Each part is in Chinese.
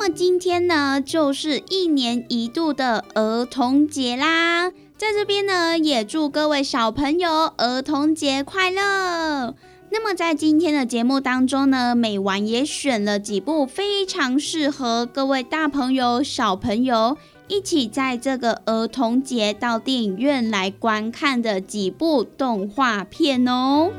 那么今天呢，就是一年一度的儿童节啦！在这边呢，也祝各位小朋友儿童节快乐。那么在今天的节目当中呢，美完也选了几部非常适合各位大朋友、小朋友一起在这个儿童节到电影院来观看的几部动画片哦。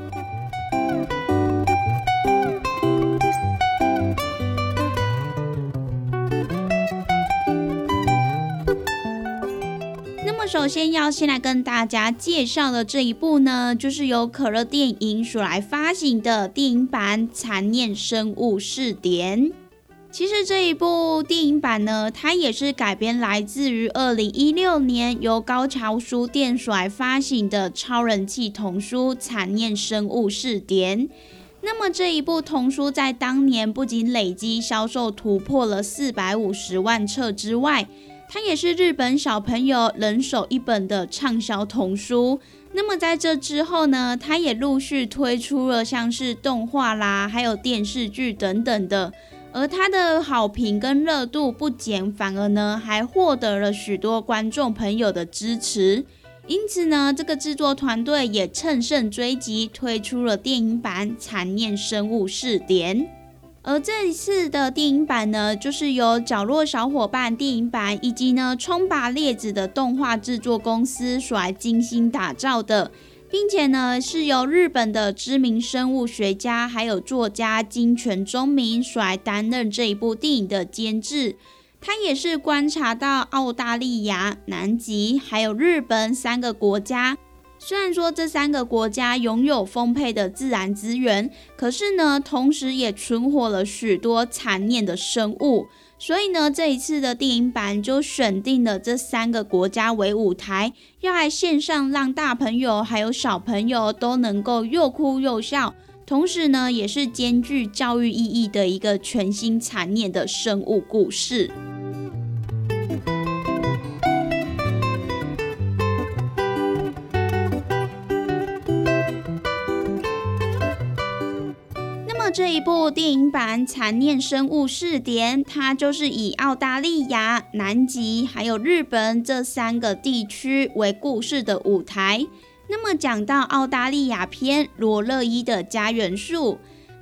首先要先来跟大家介绍的这一部呢，就是由可乐电影所来发行的电影版《残念生物试点》。其实这一部电影版呢，它也是改编来自于二零一六年由高桥书店所来发行的超人气童书《残念生物试点》。那么这一部童书在当年不仅累积销售突破了四百五十万册之外，它也是日本小朋友人手一本的畅销童书。那么在这之后呢，它也陆续推出了像是动画啦，还有电视剧等等的。而它的好评跟热度不减反而呢，还获得了许多观众朋友的支持。因此呢，这个制作团队也乘胜追击，推出了电影版《残念生物试点》。而这一次的电影版呢，就是由角落小伙伴电影版以及呢冲拔列子的动画制作公司所来精心打造的，并且呢是由日本的知名生物学家还有作家金泉忠明所来担任这一部电影的监制。他也是观察到澳大利亚、南极还有日本三个国家。虽然说这三个国家拥有丰沛的自然资源，可是呢，同时也存活了许多残念的生物。所以呢，这一次的电影版就选定了这三个国家为舞台，要来线上让大朋友还有小朋友都能够又哭又笑，同时呢，也是兼具教育意义的一个全新残念的生物故事。这一部电影版《残念生物试点》，它就是以澳大利亚、南极还有日本这三个地区为故事的舞台。那么讲到澳大利亚篇《罗勒伊的家园树》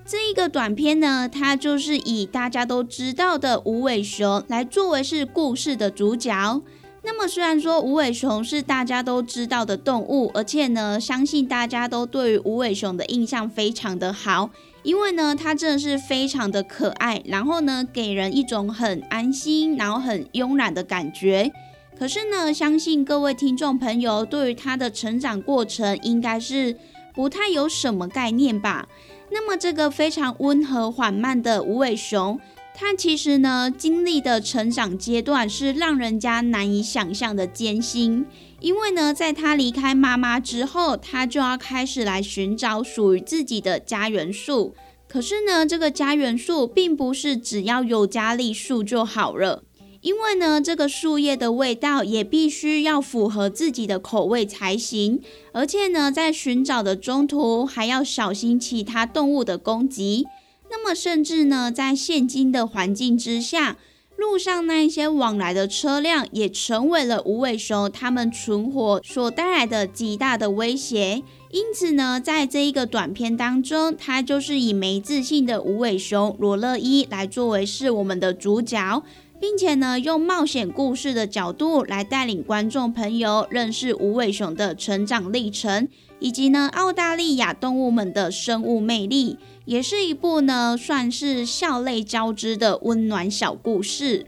这一个短片呢，它就是以大家都知道的无尾熊来作为是故事的主角。那么虽然说无尾熊是大家都知道的动物，而且呢，相信大家都对于无尾熊的印象非常的好。因为呢，它真的是非常的可爱，然后呢，给人一种很安心，然后很慵懒的感觉。可是呢，相信各位听众朋友对于它的成长过程应该是不太有什么概念吧？那么这个非常温和缓慢的无尾熊，它其实呢经历的成长阶段是让人家难以想象的艰辛。因为呢，在它离开妈妈之后，它就要开始来寻找属于自己的家园树。可是呢，这个家园树并不是只要有家立树就好了。因为呢，这个树叶的味道也必须要符合自己的口味才行，而且呢，在寻找的中途还要小心其他动物的攻击。那么，甚至呢，在现今的环境之下，路上那一些往来的车辆也成为了无尾熊他们存活所带来的极大的威胁。因此呢，在这一个短片当中，它就是以没自信的无尾熊罗乐伊来作为是我们的主角。并且呢，用冒险故事的角度来带领观众朋友认识无尾熊的成长历程，以及呢澳大利亚动物们的生物魅力，也是一部呢算是笑泪交织的温暖小故事。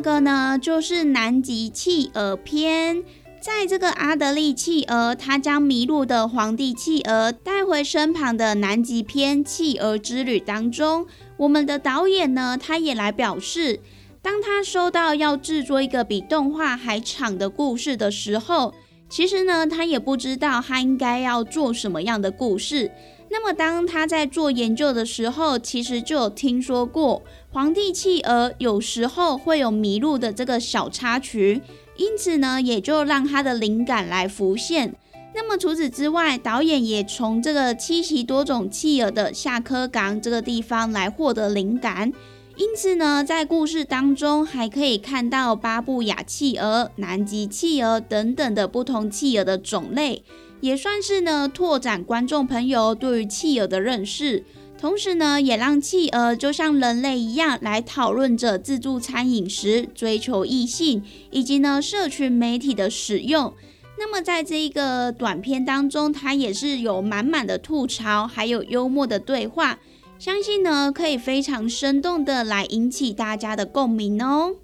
这个呢，就是南极企鹅篇。在这个阿德利企鹅，他将迷路的皇帝企鹅带回身旁的南极篇企鹅之旅当中，我们的导演呢，他也来表示，当他收到要制作一个比动画还长的故事的时候，其实呢，他也不知道他应该要做什么样的故事。那么，当他在做研究的时候，其实就有听说过皇帝企鹅有时候会有迷路的这个小插曲，因此呢，也就让他的灵感来浮现。那么除此之外，导演也从这个七席多种企鹅的下科港这个地方来获得灵感，因此呢，在故事当中还可以看到巴布亚企鹅、南极企鹅等等的不同企鹅的种类。也算是呢，拓展观众朋友对于企鹅的认识，同时呢，也让企鹅就像人类一样来讨论着自助餐饮食、追求异性，以及呢，社群媒体的使用。那么，在这一个短片当中，它也是有满满的吐槽，还有幽默的对话，相信呢，可以非常生动的来引起大家的共鸣哦。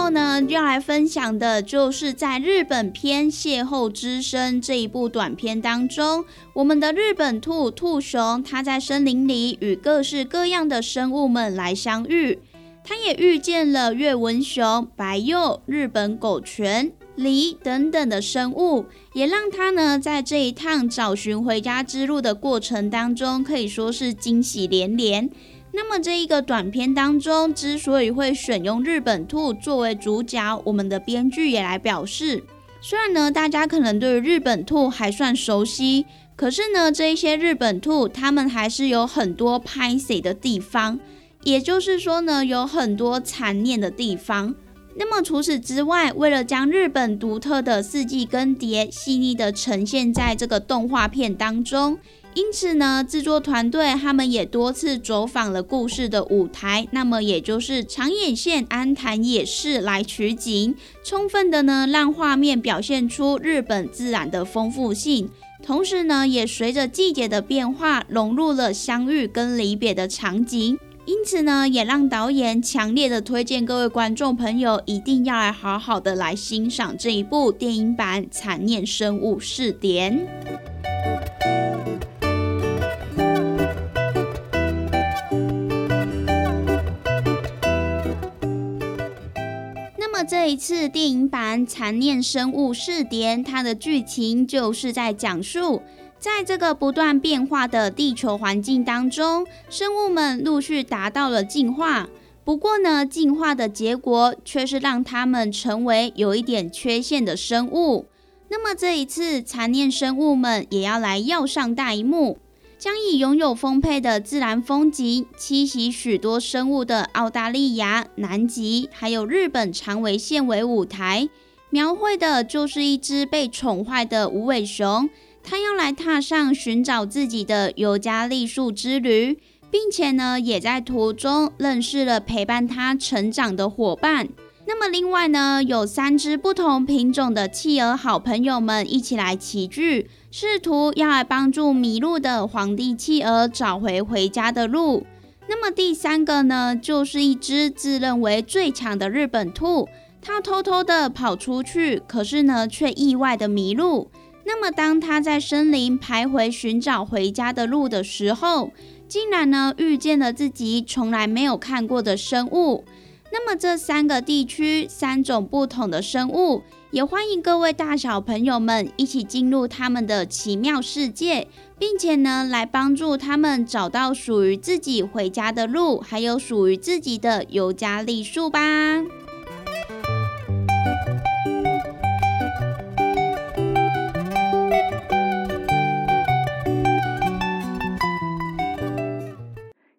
后呢，要来分享的就是在日本篇《邂逅之声》这一部短片当中，我们的日本兔兔熊，它在森林里与各式各样的生物们来相遇，它也遇见了月纹熊、白鼬、日本狗犬、狸等等的生物，也让它呢在这一趟找寻回家之路的过程当中，可以说是惊喜连连。那么这一个短片当中，之所以会选用日本兔作为主角，我们的编剧也来表示，虽然呢大家可能对日本兔还算熟悉，可是呢这一些日本兔，它们还是有很多拍死的地方，也就是说呢有很多残念的地方。那么除此之外，为了将日本独特的四季更迭细腻的呈现在这个动画片当中。因此呢，制作团队他们也多次走访了故事的舞台，那么也就是长野县安潭野市来取景，充分的呢让画面表现出日本自然的丰富性，同时呢也随着季节的变化融入了相遇跟离别的场景。因此呢，也让导演强烈的推荐各位观众朋友一定要来好好的来欣赏这一部电影版《残念生物试点》。这一次电影版《残念生物试点》，它的剧情就是在讲述，在这个不断变化的地球环境当中，生物们陆续达到了进化。不过呢，进化的结果却是让他们成为有一点缺陷的生物。那么这一次，残念生物们也要来要上大一幕。将以拥有丰沛的自然风景、栖息许多生物的澳大利亚、南极，还有日本长尾县为舞台，描绘的就是一只被宠坏的无尾熊。它要来踏上寻找自己的尤加利树之旅，并且呢，也在途中认识了陪伴它成长的伙伴。那么另外呢，有三只不同品种的企鹅好朋友们一起来齐聚，试图要来帮助迷路的皇帝企鹅找回回家的路。那么第三个呢，就是一只自认为最强的日本兔，它偷偷的跑出去，可是呢，却意外的迷路。那么当它在森林徘徊寻找回家的路的时候，竟然呢遇见了自己从来没有看过的生物。那么这三个地区三种不同的生物，也欢迎各位大小朋友们一起进入他们的奇妙世界，并且呢来帮助他们找到属于自己回家的路，还有属于自己的尤加利树吧。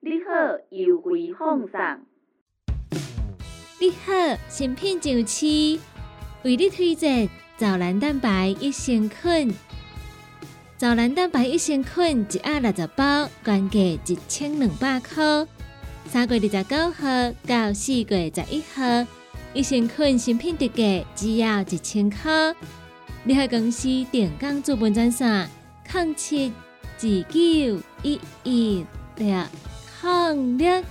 你好，优惠放送。你好，新品上市，为你推荐藻蓝蛋白益生菌。藻蓝蛋白益生菌一盒六十包，原价一千两百块。三月二十九号到四月十一号，益生菌新品特价只要一千块。你好，公司电工资本专线：零七二九一一六零六。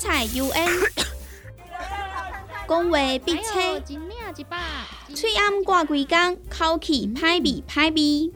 彩 UN，讲话必切，嘴暗挂规工，口气歹味歹味。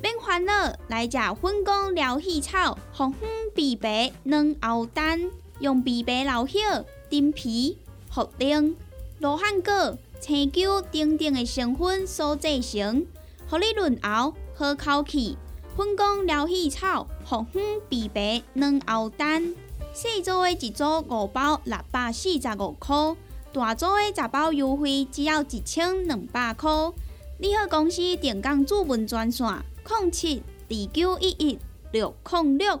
免烦恼，来食粉公疗气草，红粉枇杷软熬蛋，用枇杷老叶、丁皮、茯苓、罗汉果、青椒等等的成分所制成，互你润喉好口气。粉公疗气草，红粉枇杷软熬蛋。小组的一组五包六百四十五块，大组的十包优惠只要一千两百块。你好，公司电工主文专线：零七二九一一六零六。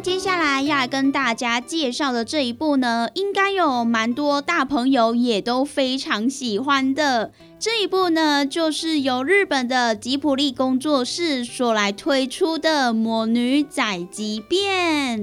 接下来要跟大家介绍的这一部呢，应该有蛮多大朋友也都非常喜欢的。这一部呢，就是由日本的吉普力工作室所来推出的《魔女宅急便》。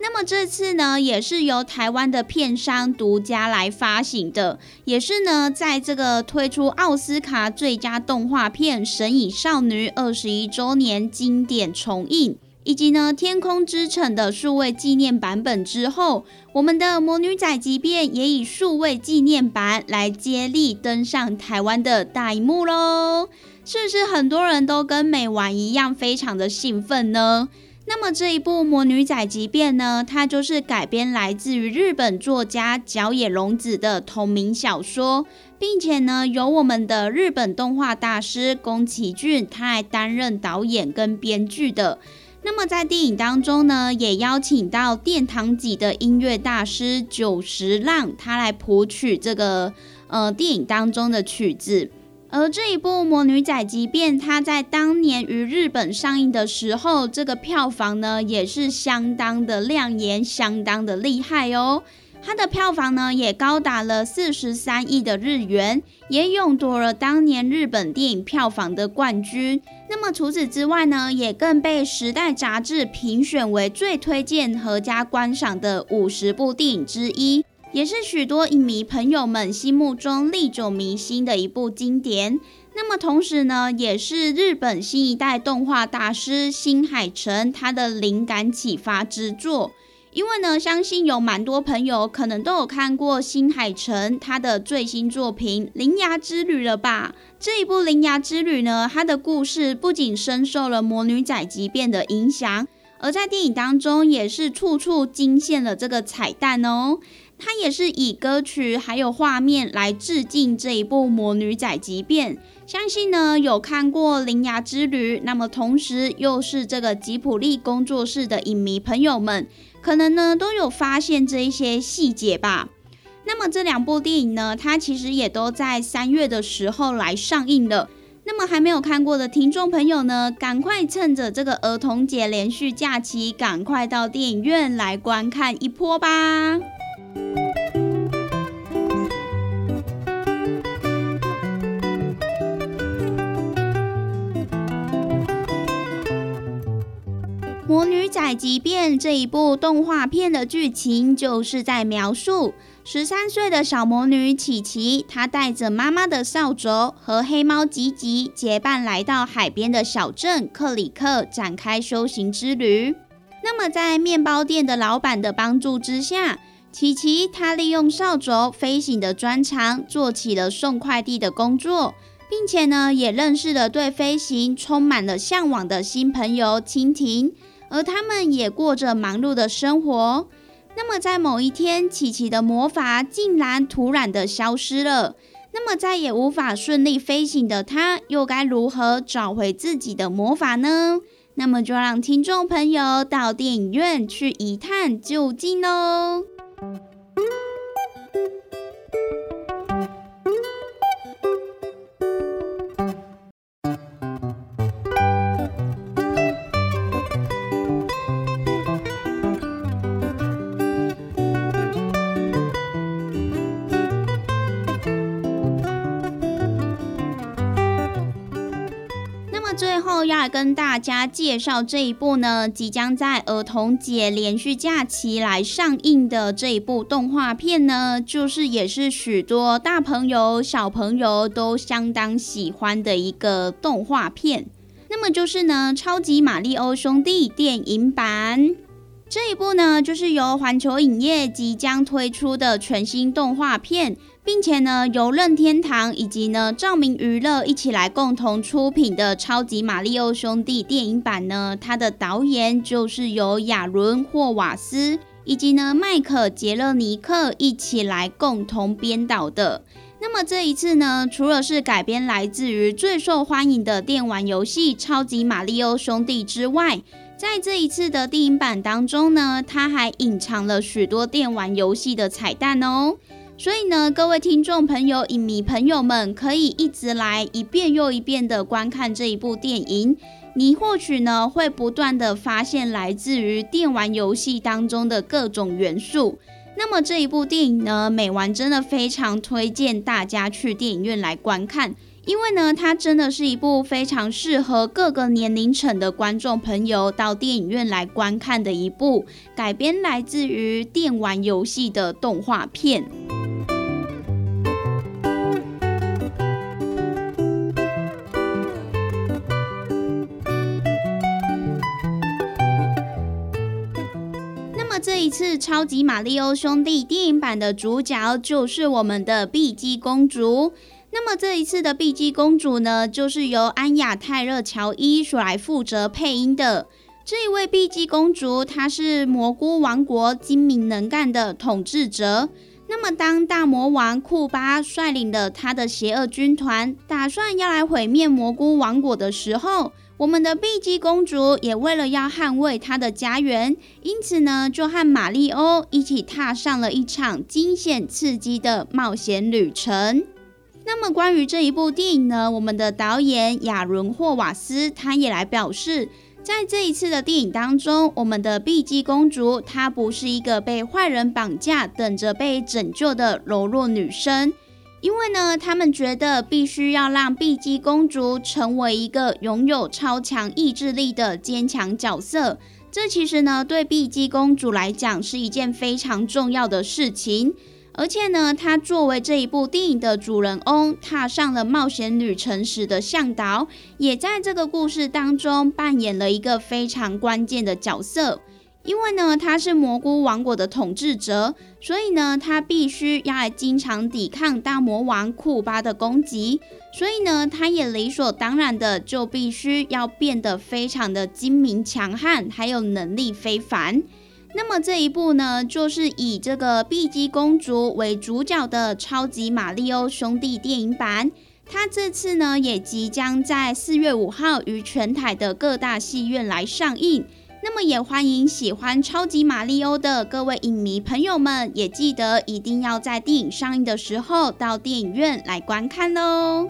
那么这次呢，也是由台湾的片商独家来发行的，也是呢，在这个推出奥斯卡最佳动画片《神隐少女》二十一周年经典重映，以及呢《天空之城》的数位纪念版本之后，我们的《魔女仔即便》也以数位纪念版来接力登上台湾的大荧幕喽！是不是很多人都跟美完一样，非常的兴奋呢？那么这一部《魔女仔即便》呢，它就是改编来自于日本作家角野龙子的同名小说，并且呢，由我们的日本动画大师宫崎骏他来担任导演跟编剧的。那么在电影当中呢，也邀请到殿堂级的音乐大师久石让，他来谱曲这个呃电影当中的曲子。而这一部《魔女仔即便》，它在当年于日本上映的时候，这个票房呢也是相当的亮眼，相当的厉害哦。它的票房呢也高达了四十三亿的日元，也勇夺了当年日本电影票房的冠军。那么除此之外呢，也更被《时代》杂志评选为最推荐合家观赏的五十部电影之一。也是许多影迷朋友们心目中历久弥新的一部经典。那么同时呢，也是日本新一代动画大师新海诚他的灵感启发之作。因为呢，相信有蛮多朋友可能都有看过新海诚他的最新作品《铃芽之旅》了吧？这一部《铃芽之旅》呢，它的故事不仅深受了魔女仔即便的影响，而在电影当中也是处处惊现了这个彩蛋哦。他也是以歌曲还有画面来致敬这一部《魔女仔即便》，相信呢有看过《铃芽之旅》，那么同时又是这个吉普力工作室的影迷朋友们，可能呢都有发现这一些细节吧。那么这两部电影呢，它其实也都在三月的时候来上映了。那么还没有看过的听众朋友呢，赶快趁着这个儿童节连续假期，赶快到电影院来观看一波吧。《魔女仔即便》这一部动画片的剧情，就是在描述十三岁的小魔女琪琪，她带着妈妈的扫帚和黑猫吉吉结伴来到海边的小镇克里克，展开修行之旅。那么，在面包店的老板的帮助之下，琪琪她利用扫帚飞行的专长，做起了送快递的工作，并且呢，也认识了对飞行充满了向往的新朋友蜻蜓。而他们也过着忙碌的生活。那么，在某一天，琪琪的魔法竟然突然的消失了。那么，再也无法顺利飞行的他，又该如何找回自己的魔法呢？那么，就让听众朋友到电影院去一探究竟喽。要来大家介绍这一部呢，即将在儿童节连续假期来上映的这一部动画片呢，就是也是许多大朋友小朋友都相当喜欢的一个动画片。那么就是呢，《超级马里奥兄弟》电影版这一部呢，就是由环球影业即将推出的全新动画片。并且呢，由任天堂以及呢照明娱乐一起来共同出品的《超级马里奥兄弟》电影版呢，它的导演就是由亚伦霍瓦斯以及呢迈克杰勒尼克一起来共同编导的。那么这一次呢，除了是改编来自于最受欢迎的电玩游戏《超级马里奥兄弟》之外，在这一次的电影版当中呢，它还隐藏了许多电玩游戏的彩蛋哦。所以呢，各位听众朋友、影迷朋友们，可以一直来一遍又一遍的观看这一部电影。你或许呢会不断的发现来自于电玩游戏当中的各种元素。那么这一部电影呢，美完真的非常推荐大家去电影院来观看，因为呢，它真的是一部非常适合各个年龄层的观众朋友到电影院来观看的一部改编来自于电玩游戏的动画片。这一次《超级马里奥兄弟》电影版的主角就是我们的碧姬公主。那么这一次的碧姬公主呢，就是由安雅泰勒乔伊所来负责配音的。这一位碧姬公主，她是蘑菇王国精明能干的统治者。那么当大魔王库巴率领了他的邪恶军团，打算要来毁灭蘑菇王国的时候，我们的碧姬公主也为了要捍卫她的家园，因此呢，就和马里欧一起踏上了一场惊险刺激的冒险旅程。那么，关于这一部电影呢，我们的导演亚伦霍瓦斯他也来表示，在这一次的电影当中，我们的碧姬公主她不是一个被坏人绑架、等着被拯救的柔弱女生。因为呢，他们觉得必须要让碧姬公主成为一个拥有超强意志力的坚强角色。这其实呢，对碧姬公主来讲是一件非常重要的事情。而且呢，他作为这一部电影的主人翁，踏上了冒险旅程时的向导，也在这个故事当中扮演了一个非常关键的角色。因为呢，他是蘑菇王国的统治者，所以呢，他必须要来经常抵抗大魔王库巴的攻击，所以呢，他也理所当然的就必须要变得非常的精明强悍，还有能力非凡。那么这一部呢，就是以这个碧姬公主为主角的超级马里奥兄弟电影版，它这次呢也即将在四月五号于全台的各大戏院来上映。那么也欢迎喜欢超级马里欧的各位影迷朋友们，也记得一定要在电影上映的时候到电影院来观看喽。